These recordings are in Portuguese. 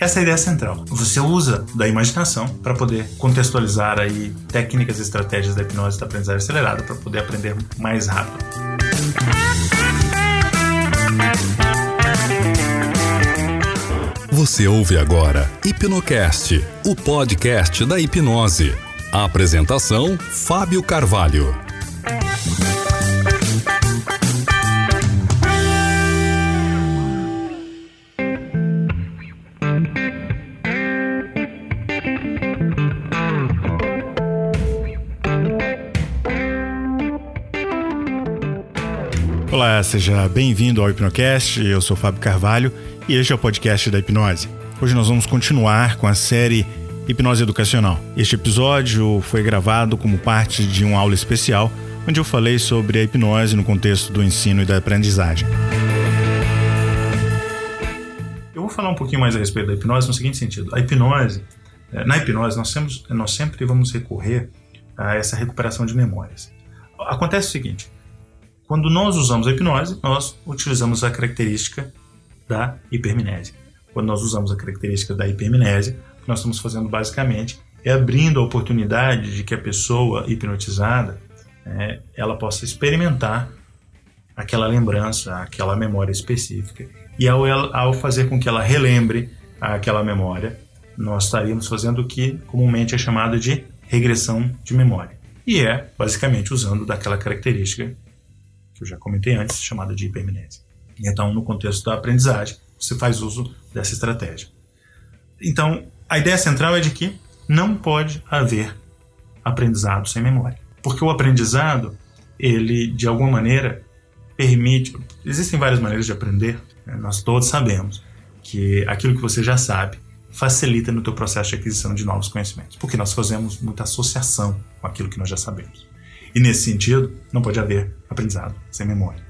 Essa é a ideia central. Você usa da imaginação para poder contextualizar aí técnicas e estratégias da hipnose da aprendizagem acelerada para poder aprender mais rápido. Você ouve agora Hipnocast, o podcast da hipnose. A apresentação: Fábio Carvalho. Olá, seja bem-vindo ao Hipnocast. Eu sou Fábio Carvalho e este é o podcast da hipnose. Hoje nós vamos continuar com a série Hipnose Educacional. Este episódio foi gravado como parte de uma aula especial onde eu falei sobre a hipnose no contexto do ensino e da aprendizagem. Eu vou falar um pouquinho mais a respeito da hipnose no seguinte sentido: a hipnose, eh, na hipnose nós, temos, nós sempre vamos recorrer a essa recuperação de memórias. Acontece o seguinte: quando nós usamos a hipnose, nós utilizamos a característica da hipermnésia. Quando nós usamos a característica da hipermnésia, o que nós estamos fazendo basicamente é abrindo a oportunidade de que a pessoa hipnotizada é, ela possa experimentar aquela lembrança, aquela memória específica. E ao, ao fazer com que ela relembre aquela memória, nós estaríamos fazendo o que comumente é chamado de regressão de memória. E é basicamente usando daquela característica que eu já comentei antes, chamada de hipermnésia. Então, no contexto da aprendizagem, você faz uso dessa estratégia. Então, a ideia central é de que não pode haver aprendizado sem memória. Porque o aprendizado, ele, de alguma maneira, permite. Existem várias maneiras de aprender, né? nós todos sabemos que aquilo que você já sabe facilita no teu processo de aquisição de novos conhecimentos, porque nós fazemos muita associação com aquilo que nós já sabemos. E nesse sentido, não pode haver aprendizado sem memória.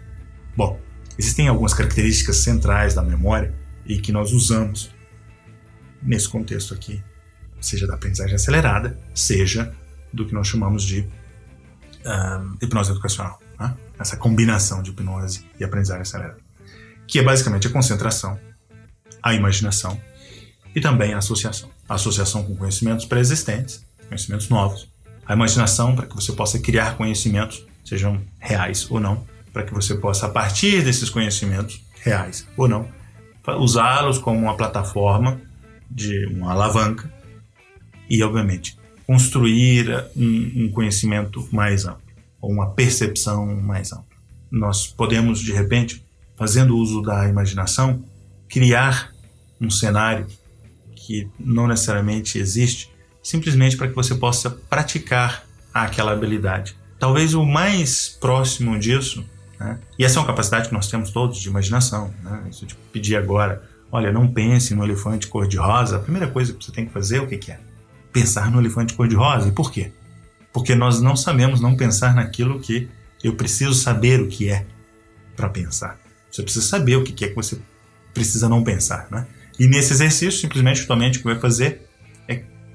Bom, existem algumas características centrais da memória e que nós usamos nesse contexto aqui, seja da aprendizagem acelerada, seja do que nós chamamos de um, hipnose educacional. Né? Essa combinação de hipnose e aprendizagem acelerada. Que é basicamente a concentração, a imaginação e também a associação. A associação com conhecimentos pré-existentes, conhecimentos novos, a imaginação para que você possa criar conhecimentos, sejam reais ou não, para que você possa, a partir desses conhecimentos, reais ou não, usá-los como uma plataforma de uma alavanca e, obviamente, construir um, um conhecimento mais amplo, ou uma percepção mais ampla. Nós podemos, de repente, fazendo uso da imaginação, criar um cenário que não necessariamente existe, simplesmente para que você possa praticar aquela habilidade. Talvez o mais próximo disso, né? e essa é uma capacidade que nós temos todos de imaginação. Né? Se eu te pedir agora, olha, não pense no elefante cor-de-rosa, a primeira coisa que você tem que fazer, o que, é? Pensar no elefante cor-de-rosa. E por quê? Porque nós não sabemos não pensar naquilo que eu preciso saber o que é para pensar. Você precisa saber o que é que você precisa não pensar. Né? E nesse exercício, simplesmente, o que vai fazer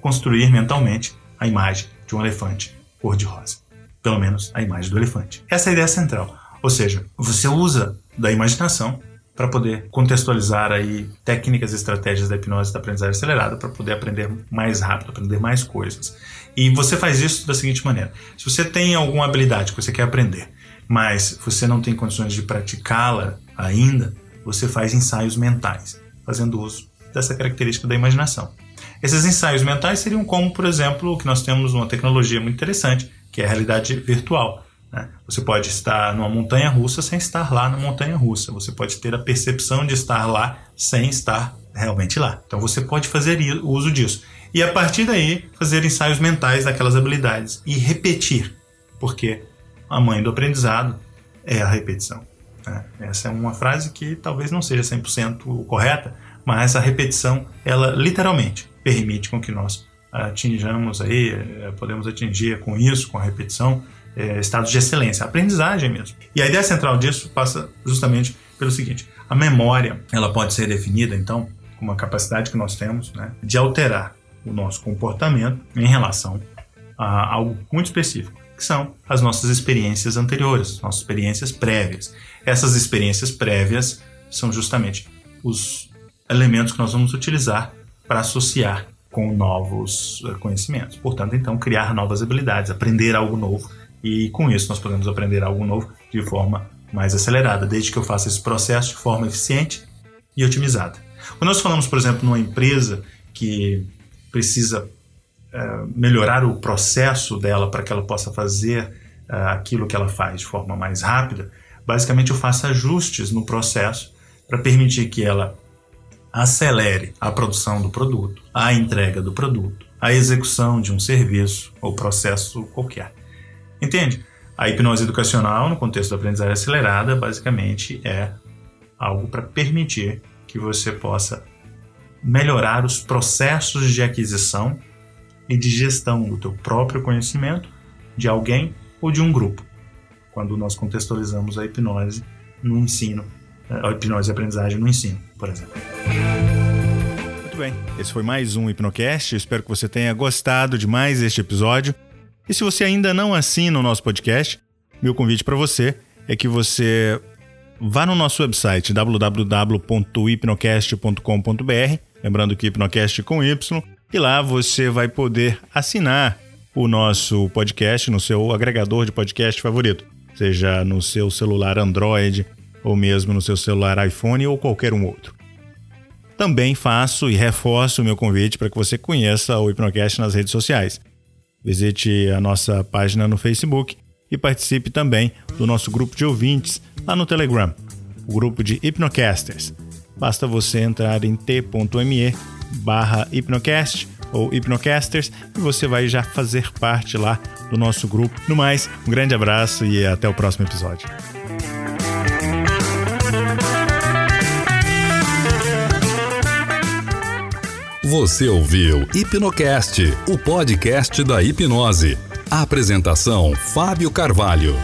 construir mentalmente a imagem de um elefante cor-de-rosa. Pelo menos a imagem do elefante. Essa é a ideia central. Ou seja, você usa da imaginação para poder contextualizar aí técnicas e estratégias da hipnose da aprendizagem acelerada para poder aprender mais rápido, aprender mais coisas. E você faz isso da seguinte maneira: se você tem alguma habilidade que você quer aprender, mas você não tem condições de praticá-la ainda, você faz ensaios mentais, fazendo uso dessa característica da imaginação. Esses ensaios mentais seriam como, por exemplo, que nós temos uma tecnologia muito interessante, que é a realidade virtual. Né? Você pode estar numa montanha russa sem estar lá na montanha russa. Você pode ter a percepção de estar lá sem estar realmente lá. Então você pode fazer uso disso. E a partir daí, fazer ensaios mentais daquelas habilidades e repetir, porque a mãe do aprendizado é a repetição. Né? Essa é uma frase que talvez não seja 100% correta, mas a repetição, ela literalmente permite com que nós atinjamos aí, eh, podemos atingir com isso, com a repetição, é, estados de excelência, aprendizagem mesmo. E a ideia central disso passa justamente pelo seguinte: a memória, ela pode ser definida então como uma capacidade que nós temos, né, de alterar o nosso comportamento em relação a algo muito específico, que são as nossas experiências anteriores, as nossas experiências prévias. Essas experiências prévias são justamente os elementos que nós vamos utilizar para associar com novos eh, conhecimentos. Portanto, então, criar novas habilidades, aprender algo novo. E com isso nós podemos aprender algo novo de forma mais acelerada, desde que eu faça esse processo de forma eficiente e otimizada. Quando nós falamos, por exemplo, numa empresa que precisa uh, melhorar o processo dela para que ela possa fazer uh, aquilo que ela faz de forma mais rápida, basicamente eu faço ajustes no processo para permitir que ela acelere a produção do produto, a entrega do produto, a execução de um serviço ou processo qualquer. Entende? A hipnose educacional, no contexto da aprendizagem acelerada, basicamente é algo para permitir que você possa melhorar os processos de aquisição e de gestão do teu próprio conhecimento, de alguém ou de um grupo. Quando nós contextualizamos a hipnose no ensino, a hipnose e aprendizagem no ensino, por exemplo. Muito bem, esse foi mais um Hipnocast. Espero que você tenha gostado de mais este episódio. E se você ainda não assina o nosso podcast, meu convite para você é que você vá no nosso website www.hipnocast.com.br, lembrando que Hipnocast com Y, e lá você vai poder assinar o nosso podcast no seu agregador de podcast favorito, seja no seu celular Android ou mesmo no seu celular iPhone ou qualquer um outro. Também faço e reforço o meu convite para que você conheça o Hipnocast nas redes sociais. Visite a nossa página no Facebook e participe também do nosso grupo de ouvintes lá no Telegram, o grupo de Hipnocasters. Basta você entrar em t.me barra hipnocast ou hipnocasters e você vai já fazer parte lá do nosso grupo. No mais, um grande abraço e até o próximo episódio. Você ouviu Hipnocast, o podcast da hipnose. Apresentação: Fábio Carvalho.